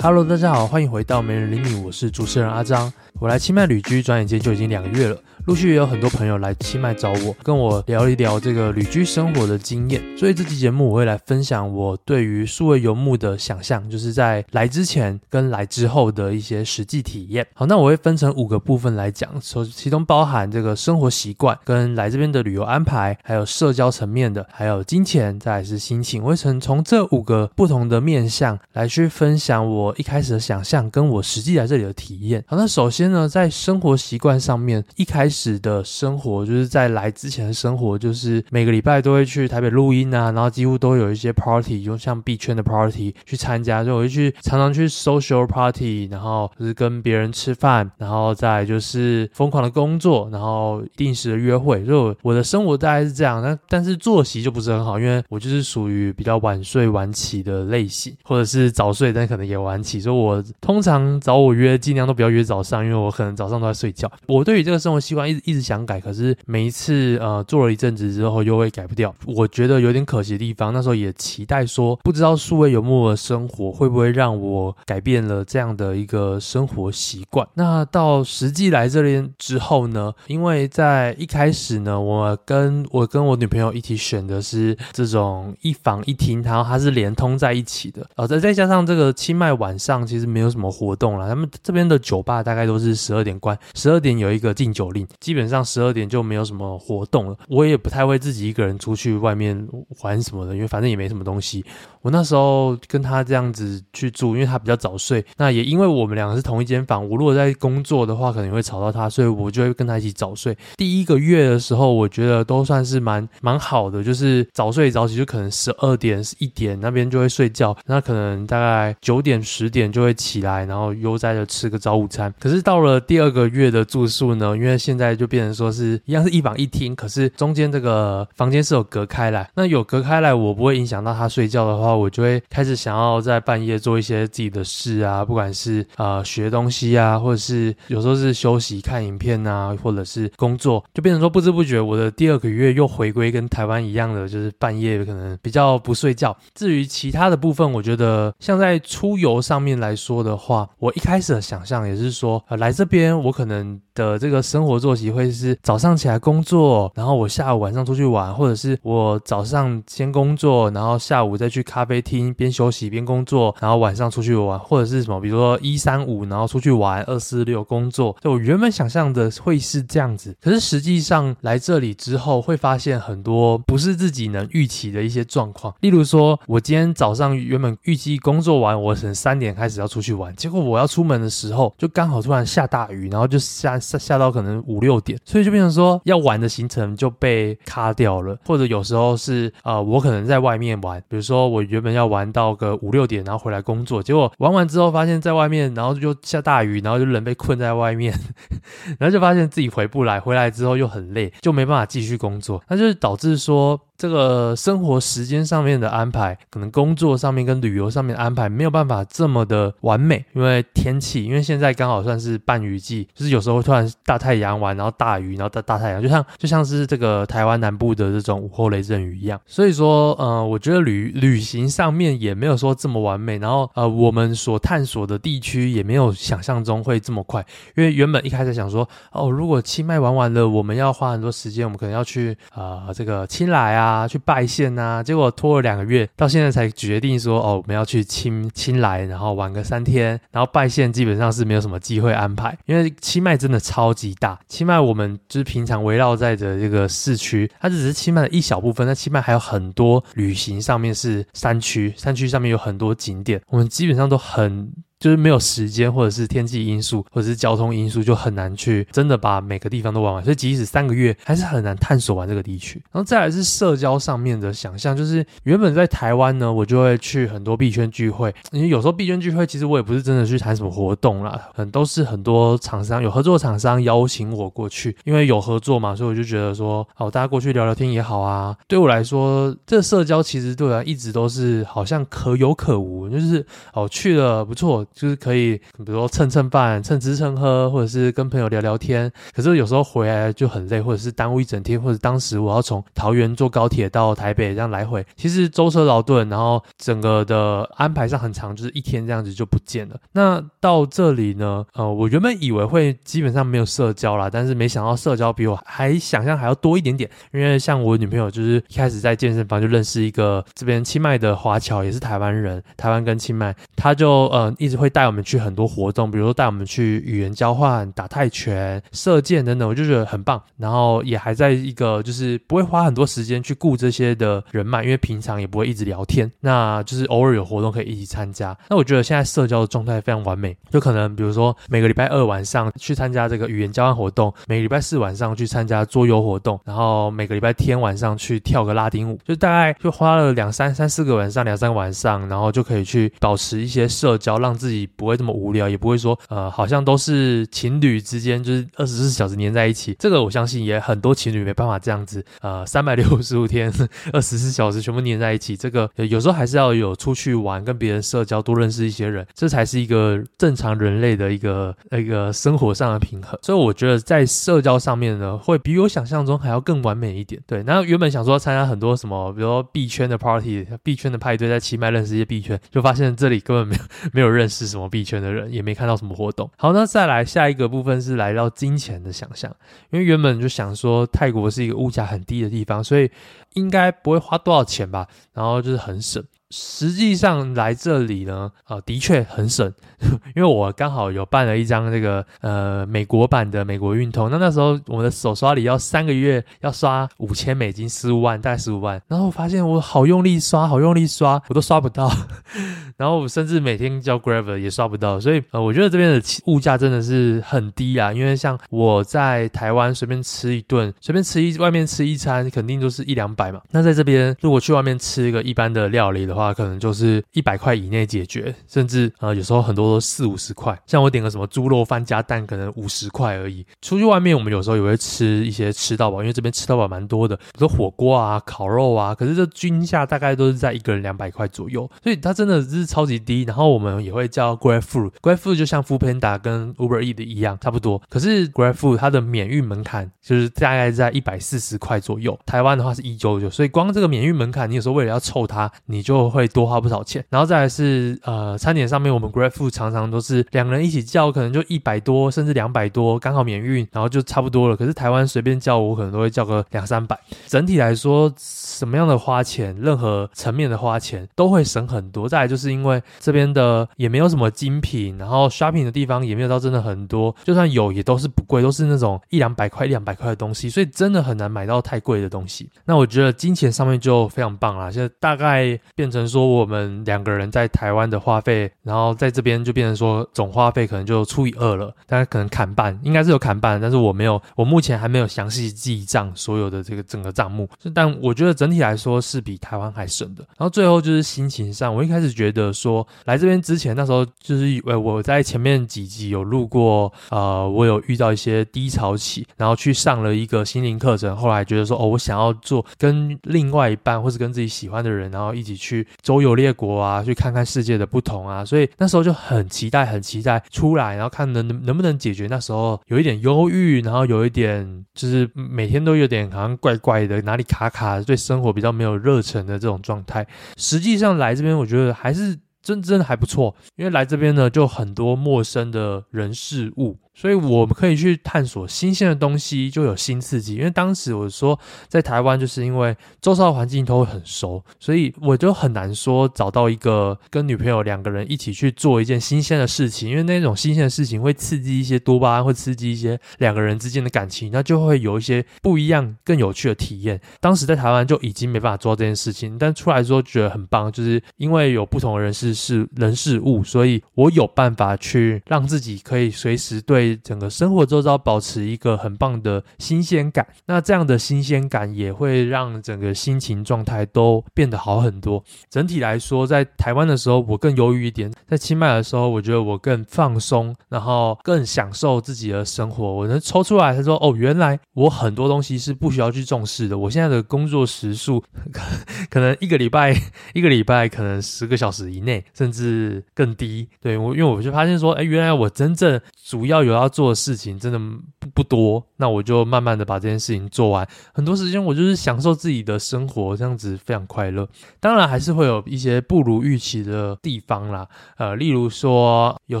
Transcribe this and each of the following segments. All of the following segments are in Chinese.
Hello，大家好，欢迎回到没人理你，我是主持人阿张。我来清迈旅居，转眼间就已经两个月了。陆续也有很多朋友来清迈找我，跟我聊一聊这个旅居生活的经验。所以这期节目我会来分享我对于数位游牧的想象，就是在来之前跟来之后的一些实际体验。好，那我会分成五个部分来讲，首其中包含这个生活习惯、跟来这边的旅游安排，还有社交层面的，还有金钱，再来是心情。我会从从这五个不同的面向来去分享我一开始的想象，跟我实际来这里的体验。好，那首先呢，在生活习惯上面，一开始。的生活就是在来之前的生活，就是每个礼拜都会去台北录音啊，然后几乎都有一些 party，就像币圈的 party 去参加，就我就去常常去 social party，然后就是跟别人吃饭，然后再就是疯狂的工作，然后定时的约会，就我的生活大概是这样。但但是作息就不是很好，因为我就是属于比较晚睡晚起的类型，或者是早睡但可能也晚起，所以我通常找我约尽量都不要约早上，因为我可能早上都在睡觉。我对于这个生活习惯。一直一直想改，可是每一次呃做了一阵子之后又会改不掉，我觉得有点可惜的地方。那时候也期待说，不知道数位游牧的生活会不会让我改变了这样的一个生活习惯。那到实际来这边之后呢，因为在一开始呢，我跟我跟我女朋友一起选的是这种一房一厅，然后它是连通在一起的，然后再再加上这个清迈晚晚上其实没有什么活动了，他们这边的酒吧大概都是十二点关，十二点有一个禁酒令。基本上十二点就没有什么活动了，我也不太会自己一个人出去外面玩什么的，因为反正也没什么东西。我那时候跟他这样子去住，因为他比较早睡，那也因为我们两个是同一间房，我如果在工作的话，可能会吵到他，所以我就会跟他一起早睡。第一个月的时候，我觉得都算是蛮蛮好的，就是早睡早起，就可能十二点一点那边就会睡觉，那可能大概九点十点就会起来，然后悠哉的吃个早午餐。可是到了第二个月的住宿呢，因为现在就变成说是一样是一房一厅，可是中间这个房间是有隔开来，那有隔开来，我不会影响到他睡觉的话。我就会开始想要在半夜做一些自己的事啊，不管是呃学东西啊，或者是有时候是休息看影片啊，或者是工作，就变成说不知不觉我的第二个月又回归跟台湾一样的，就是半夜可能比较不睡觉。至于其他的部分，我觉得像在出游上面来说的话，我一开始的想象也是说，呃，来这边我可能的这个生活作息会是早上起来工作，然后我下午晚上出去玩，或者是我早上先工作，然后下午再去咖啡厅边休息边工作，然后晚上出去玩，或者是什么，比如说一三五，然后出去玩，二四六工作。就我原本想象的会是这样子，可是实际上来这里之后，会发现很多不是自己能预期的一些状况。例如说，我今天早上原本预计工作完，我从三点开始要出去玩，结果我要出门的时候，就刚好突然下大雨，然后就下下下到可能五六点，所以就变成说要玩的行程就被卡掉了，或者有时候是呃，我可能在外面玩，比如说我原本要玩到个五六点，然后回来工作，结果玩完之后发现在外面，然后就下大雨，然后就人被困在外面，然后就发现自己回不来，回来之后又很累，就没办法继续工作，那就是导致说。这个生活时间上面的安排，可能工作上面跟旅游上面的安排没有办法这么的完美，因为天气，因为现在刚好算是半雨季，就是有时候会突然大太阳完，然后大雨，然后大大太阳，就像就像是这个台湾南部的这种午后雷阵雨一样。所以说，呃，我觉得旅旅行上面也没有说这么完美，然后呃，我们所探索的地区也没有想象中会这么快，因为原本一开始想说，哦，如果清迈玩完了，我们要花很多时间，我们可能要去啊、呃、这个清莱啊。啊，去拜县、啊，结果拖了两个月，到现在才决定说，哦，我们要去清清莱，然后玩个三天，然后拜县基本上是没有什么机会安排，因为清迈真的超级大。清迈我们就是平常围绕在的这个市区，它只是清迈的一小部分，那清迈还有很多旅行上面是山区，山区上面有很多景点，我们基本上都很。就是没有时间，或者是天气因素，或者是交通因素，就很难去真的把每个地方都玩完。所以即使三个月，还是很难探索完这个地区。然后再来是社交上面的想象，就是原本在台湾呢，我就会去很多币圈聚会。因为有时候币圈聚会，其实我也不是真的去谈什么活动啦，很都是很多厂商有合作厂商邀请我过去，因为有合作嘛，所以我就觉得说，哦，大家过去聊聊天也好啊。对我来说，这社交其实对我来一直都是好像可有可无，就是哦去了不错。就是可以，比如说蹭蹭饭、蹭吃蹭喝，或者是跟朋友聊聊天。可是有时候回来就很累，或者是耽误一整天，或者当时我要从桃园坐高铁到台北这样来回，其实舟车劳顿，然后整个的安排上很长，就是一天这样子就不见了。那到这里呢，呃，我原本以为会基本上没有社交啦，但是没想到社交比我还想象还要多一点点。因为像我女朋友就是一开始在健身房就认识一个这边清迈的华侨，也是台湾人，台湾跟清迈，他就呃一直会带我们去很多活动，比如说带我们去语言交换、打泰拳、射箭等等，我就觉得很棒。然后也还在一个就是不会花很多时间去顾这些的人脉，因为平常也不会一直聊天，那就是偶尔有活动可以一起参加。那我觉得现在社交的状态非常完美，就可能比如说每个礼拜二晚上去参加这个语言交换活动，每个礼拜四晚上去参加桌游活动，然后每个礼拜天晚上去跳个拉丁舞，就大概就花了两三三四个晚上，两三个晚上，然后就可以去保持一些社交，让自己自己不会这么无聊，也不会说呃好像都是情侣之间就是二十四小时黏在一起。这个我相信也很多情侣没办法这样子，呃三百六十五天二十四小时全部黏在一起。这个有时候还是要有出去玩，跟别人社交，多认识一些人，这才是一个正常人类的一个一个生活上的平衡。所以我觉得在社交上面呢，会比我想象中还要更完美一点。对，然后原本想说参加很多什么，比如说币圈的 party、币圈的派对，在清迈认识一些币圈，就发现这里根本没有没有认识是什么币圈的人，也没看到什么活动。好，那再来下一个部分是来到金钱的想象，因为原本就想说泰国是一个物价很低的地方，所以应该不会花多少钱吧，然后就是很省。实际上来这里呢，呃，的确很省，因为我刚好有办了一张这个呃美国版的美国运通，那那时候我的手刷里要三个月要刷五千美金，十五万，大概十五万，然后我发现我好用力刷，好用力刷，我都刷不到，然后我甚至每天叫 Grab 也刷不到，所以呃，我觉得这边的物价真的是很低啊，因为像我在台湾随便吃一顿，随便吃一外面吃一餐，肯定都是一两百嘛，那在这边如果去外面吃一个一般的料理的话，话可能就是一百块以内解决，甚至呃有时候很多都四五十块。像我点个什么猪肉饭加蛋，可能五十块而已。出去外面，我们有时候也会吃一些吃到饱，因为这边吃到饱蛮多的，比如说火锅啊、烤肉啊。可是这均价大概都是在一个人两百块左右，所以它真的是超级低。然后我们也会叫 Grab Food，Grab Food 就像 Foodpanda 跟 Uber Eats 一样，差不多。可是 Grab Food 它的免运门槛就是大概在一百四十块左右，台湾的话是一九九，所以光这个免运门槛，你有时候为了要凑它，你就。会多花不少钱，然后再来是呃餐点上面，我们 GrabFood 常常都是两个人一起叫，可能就一百多甚至两百多，刚好免运，然后就差不多了。可是台湾随便叫我可能都会叫个两三百。整体来说，什么样的花钱，任何层面的花钱都会省很多。再来就是因为这边的也没有什么精品，然后 shopping 的地方也没有到真的很多，就算有也都是不贵，都是那种一两百块、一两百块的东西，所以真的很难买到太贵的东西。那我觉得金钱上面就非常棒啦，现在大概变成。可能说我们两个人在台湾的花费，然后在这边就变成说总花费可能就除以二了，大家可能砍半，应该是有砍半，但是我没有，我目前还没有详细记账所有的这个整个账目，但我觉得整体来说是比台湾还省的。然后最后就是心情上，我一开始觉得说来这边之前那时候就是以为我在前面几集有录过，呃，我有遇到一些低潮期，然后去上了一个心灵课程，后来觉得说哦，我想要做跟另外一半或是跟自己喜欢的人，然后一起去。周游列国啊，去看看世界的不同啊，所以那时候就很期待，很期待出来，然后看能能不能解决那时候有一点忧郁，然后有一点就是每天都有点好像怪怪的，哪里卡卡，对生活比较没有热忱的这种状态。实际上来这边，我觉得还是真真的还不错，因为来这边呢，就很多陌生的人事物。所以我们可以去探索新鲜的东西，就有新刺激。因为当时我说在台湾，就是因为周遭环境都会很熟，所以我就很难说找到一个跟女朋友两个人一起去做一件新鲜的事情。因为那种新鲜的事情会刺激一些多巴胺，会刺激一些两个人之间的感情，那就会有一些不一样、更有趣的体验。当时在台湾就已经没办法做这件事情，但出来之后觉得很棒，就是因为有不同的人事事人事物，所以我有办法去让自己可以随时对。整个生活周遭保持一个很棒的新鲜感。那这样的新鲜感也会让整个心情状态都变得好很多。整体来说，在台湾的时候我更忧郁一点，在清迈的时候我觉得我更放松，然后更享受自己的生活。我能抽出来，他说：“哦，原来我很多东西是不需要去重视的。我现在的工作时数 可能一个礼拜一个礼拜可能十个小时以内，甚至更低。对，我，因为我就发现说，哎，原来我真正主要有要做的事情真的不不多。那我就慢慢的把这件事情做完。很多时间我就是享受自己的生活，这样子非常快乐。当然还是会有一些不如预期的地方啦。呃，例如说，有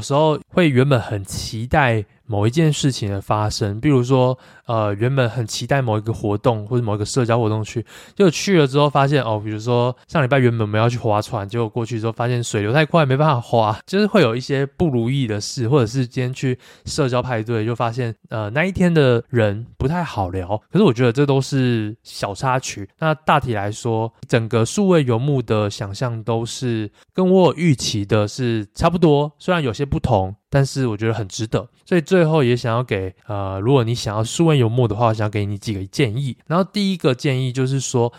时候会原本很期待。”某一件事情的发生，比如说，呃，原本很期待某一个活动或者某一个社交活动去，就去了之后发现，哦，比如说上礼拜原本我们要去划船，结果过去之后发现水流太快，没办法划，就是会有一些不如意的事，或者是今天去社交派对就发现，呃，那一天的人不太好聊。可是我觉得这都是小插曲。那大体来说，整个数位游牧的想象都是跟我预期的是差不多，虽然有些不同。但是我觉得很值得，所以最后也想要给呃，如果你想要数位游牧的话，我想给你几个建议。然后第一个建议就是说，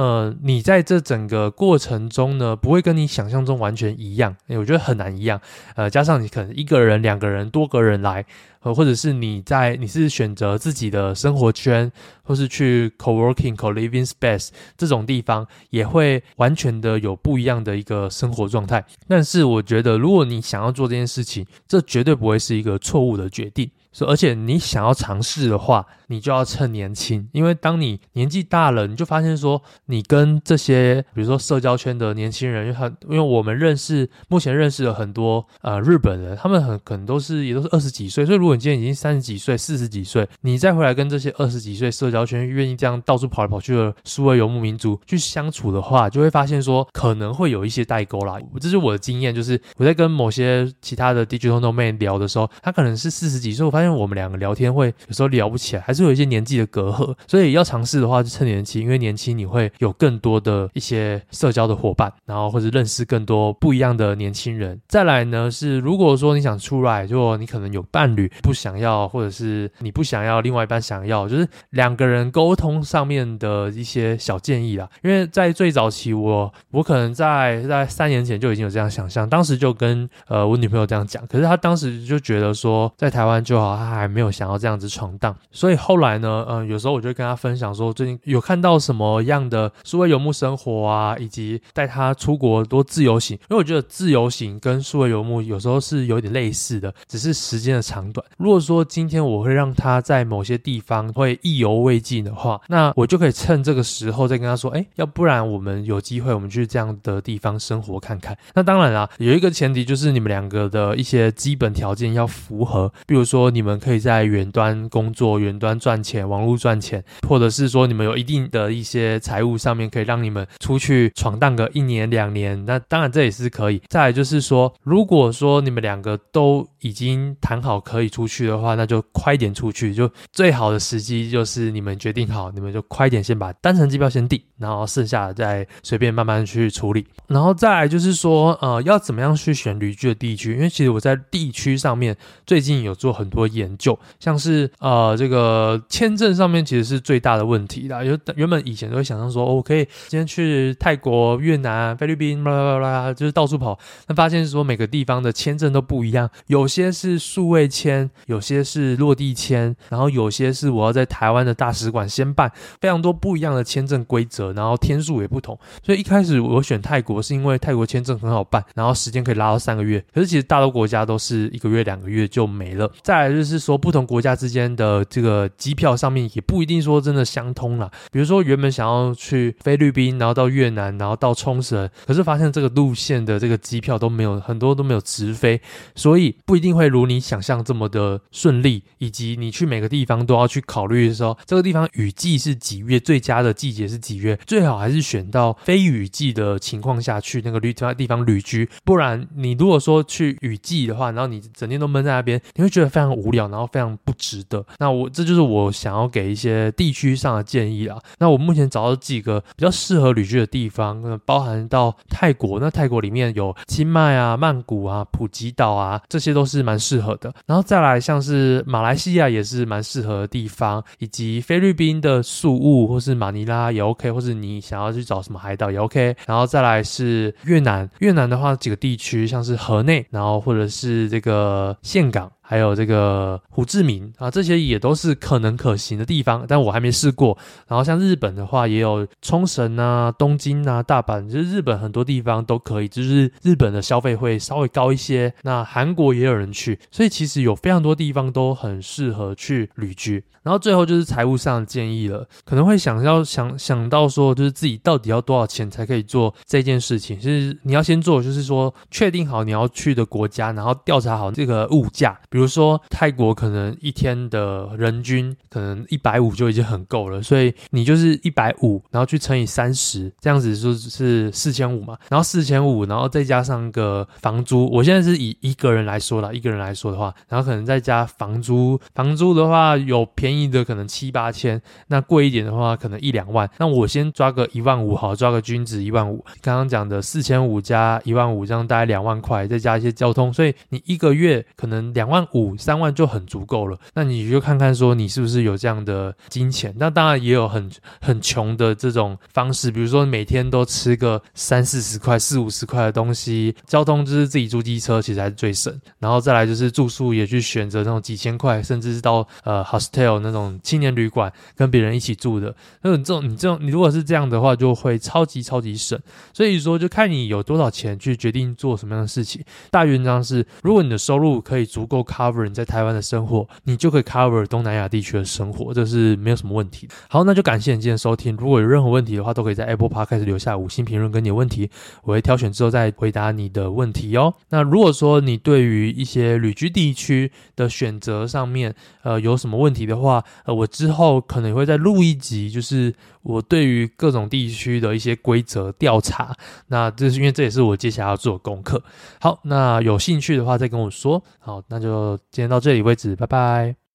呃，你在这整个过程中呢，不会跟你想象中完全一样，欸，我觉得很难一样。呃，加上你可能一个人、两个人、多个人来。呃，或者是你在你是选择自己的生活圈，或是去 co-working、co-living space 这种地方，也会完全的有不一样的一个生活状态。但是我觉得，如果你想要做这件事情，这绝对不会是一个错误的决定。所，而且你想要尝试的话，你就要趁年轻，因为当你年纪大了，你就发现说，你跟这些比如说社交圈的年轻人，很，因为我们认识，目前认识了很多呃日本人，他们很可能都是也都是二十几岁，所以如果你今天已经三十几岁、四十几岁，你再回来跟这些二十几岁社交圈愿意这样到处跑来跑去的苏维游牧民族去相处的话，就会发现说可能会有一些代沟啦。这是我的经验，就是我在跟某些其他的 digital nomad 聊的时候，他可能是四十几岁，我发现。因为我们两个聊天会有时候聊不起来，还是有一些年纪的隔阂，所以要尝试的话就趁年轻，因为年轻你会有更多的一些社交的伙伴，然后或者认识更多不一样的年轻人。再来呢是，如果说你想出来，就你可能有伴侣不想要，或者是你不想要，另外一半想要，就是两个人沟通上面的一些小建议啦。因为在最早期，我我可能在在三年前就已经有这样想象，当时就跟呃我女朋友这样讲，可是她当时就觉得说在台湾就好。他还没有想要这样子闯荡，所以后来呢，嗯，有时候我就跟他分享说，最近有看到什么样的数位游牧生活啊，以及带他出国多自由行。因为我觉得自由行跟数位游牧有时候是有点类似的，只是时间的长短。如果说今天我会让他在某些地方会意犹未尽的话，那我就可以趁这个时候再跟他说，哎，要不然我们有机会我们去这样的地方生活看看。那当然啦，有一个前提就是你们两个的一些基本条件要符合，比如说你。你们可以在远端工作、远端赚钱、网络赚钱，或者是说你们有一定的一些财务上面可以让你们出去闯荡个一年两年，那当然这也是可以。再来就是说，如果说你们两个都已经谈好可以出去的话，那就快点出去。就最好的时机就是你们决定好，你们就快点先把单程机票先订，然后剩下的再随便慢慢去处理。然后再来就是说，呃，要怎么样去选旅居的地区？因为其实我在地区上面最近有做很多研究，像是呃这个签证上面其实是最大的问题啦。有原本以前都会想象说，哦，我可以今天去泰国、越南、菲律宾，啦啦啦，就是到处跑。但发现说每个地方的签证都不一样，有些是数位签，有些是落地签，然后有些是我要在台湾的大使馆先办，非常多不一样的签证规则，然后天数也不同。所以一开始我选泰国是因为泰国签证很好办，然后时间可以拉到三个月。可是其实大多国家都是一个月、两个月就没了。再来就是。说不同国家之间的这个机票上面也不一定说真的相通啦。比如说原本想要去菲律宾，然后到越南，然后到冲绳，可是发现这个路线的这个机票都没有，很多都没有直飞，所以不一定会如你想象这么的顺利。以及你去每个地方都要去考虑的时候，这个地方雨季是几月，最佳的季节是几月，最好还是选到非雨季的情况下去那个旅地方旅居，不然你如果说去雨季的话，然后你整天都闷在那边，你会觉得非常无。无聊，然后非常不值得。那我这就是我想要给一些地区上的建议啦。那我目前找到几个比较适合旅居的地方，包含到泰国。那泰国里面有清迈啊、曼谷啊、普吉岛啊，这些都是蛮适合的。然后再来像是马来西亚也是蛮适合的地方，以及菲律宾的宿务或是马尼拉也 OK，或是你想要去找什么海岛也 OK。然后再来是越南，越南的话几个地区像是河内，然后或者是这个岘港。还有这个胡志明啊，这些也都是可能可行的地方，但我还没试过。然后像日本的话，也有冲绳啊、东京啊、大阪，就是日本很多地方都可以，就是日本的消费会稍微高一些。那韩国也有人去，所以其实有非常多地方都很适合去旅居。然后最后就是财务上的建议了，可能会想要想想到说，就是自己到底要多少钱才可以做这件事情。是你要先做，就是说确定好你要去的国家，然后调查好这个物价。比如比如说泰国可能一天的人均可能一百五就已经很够了，所以你就是一百五，然后去乘以三十，这样子就是四千五嘛。然后四千五，然后再加上个房租。我现在是以一个人来说啦，一个人来说的话，然后可能再加房租。房租的话有便宜。便宜的可能七八千，那贵一点的话可能一两万。那我先抓个一万五，好，抓个均值一万五。刚刚讲的四千五加一万五，这样大概两万块，再加一些交通，所以你一个月可能两万五、三万就很足够了。那你就看看说你是不是有这样的金钱。那当然也有很很穷的这种方式，比如说每天都吃个三四十块、四五十块的东西，交通就是自己租机车，其实还是最省。然后再来就是住宿，也去选择那种几千块，甚至是到呃 hostel 那种青年旅馆，跟别人一起住的，那种这种你这种你如果是这样的话，就会超级超级省。所以说，就看你有多少钱去决定做什么样的事情。大原则是，如果你的收入可以足够 cover cover 你在台湾的生活，你就可以 cover 东南亚地区的生活，这是没有什么问题。好，那就感谢你今天收听。如果有任何问题的话，都可以在 Apple Podcast 留下五星评论跟你的问题，我会挑选之后再回答你的问题哦。那如果说你对于一些旅居地区的选择上面，呃，有什么问题的话，呃，我之后可能会再录一集，就是我对于各种地区的一些规则调查。那这是因为这也是我接下来要做的功课。好，那有兴趣的话再跟我说。好，那就今天到这里为止，拜拜。